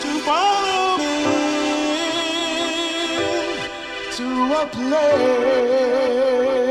To follow me to a place?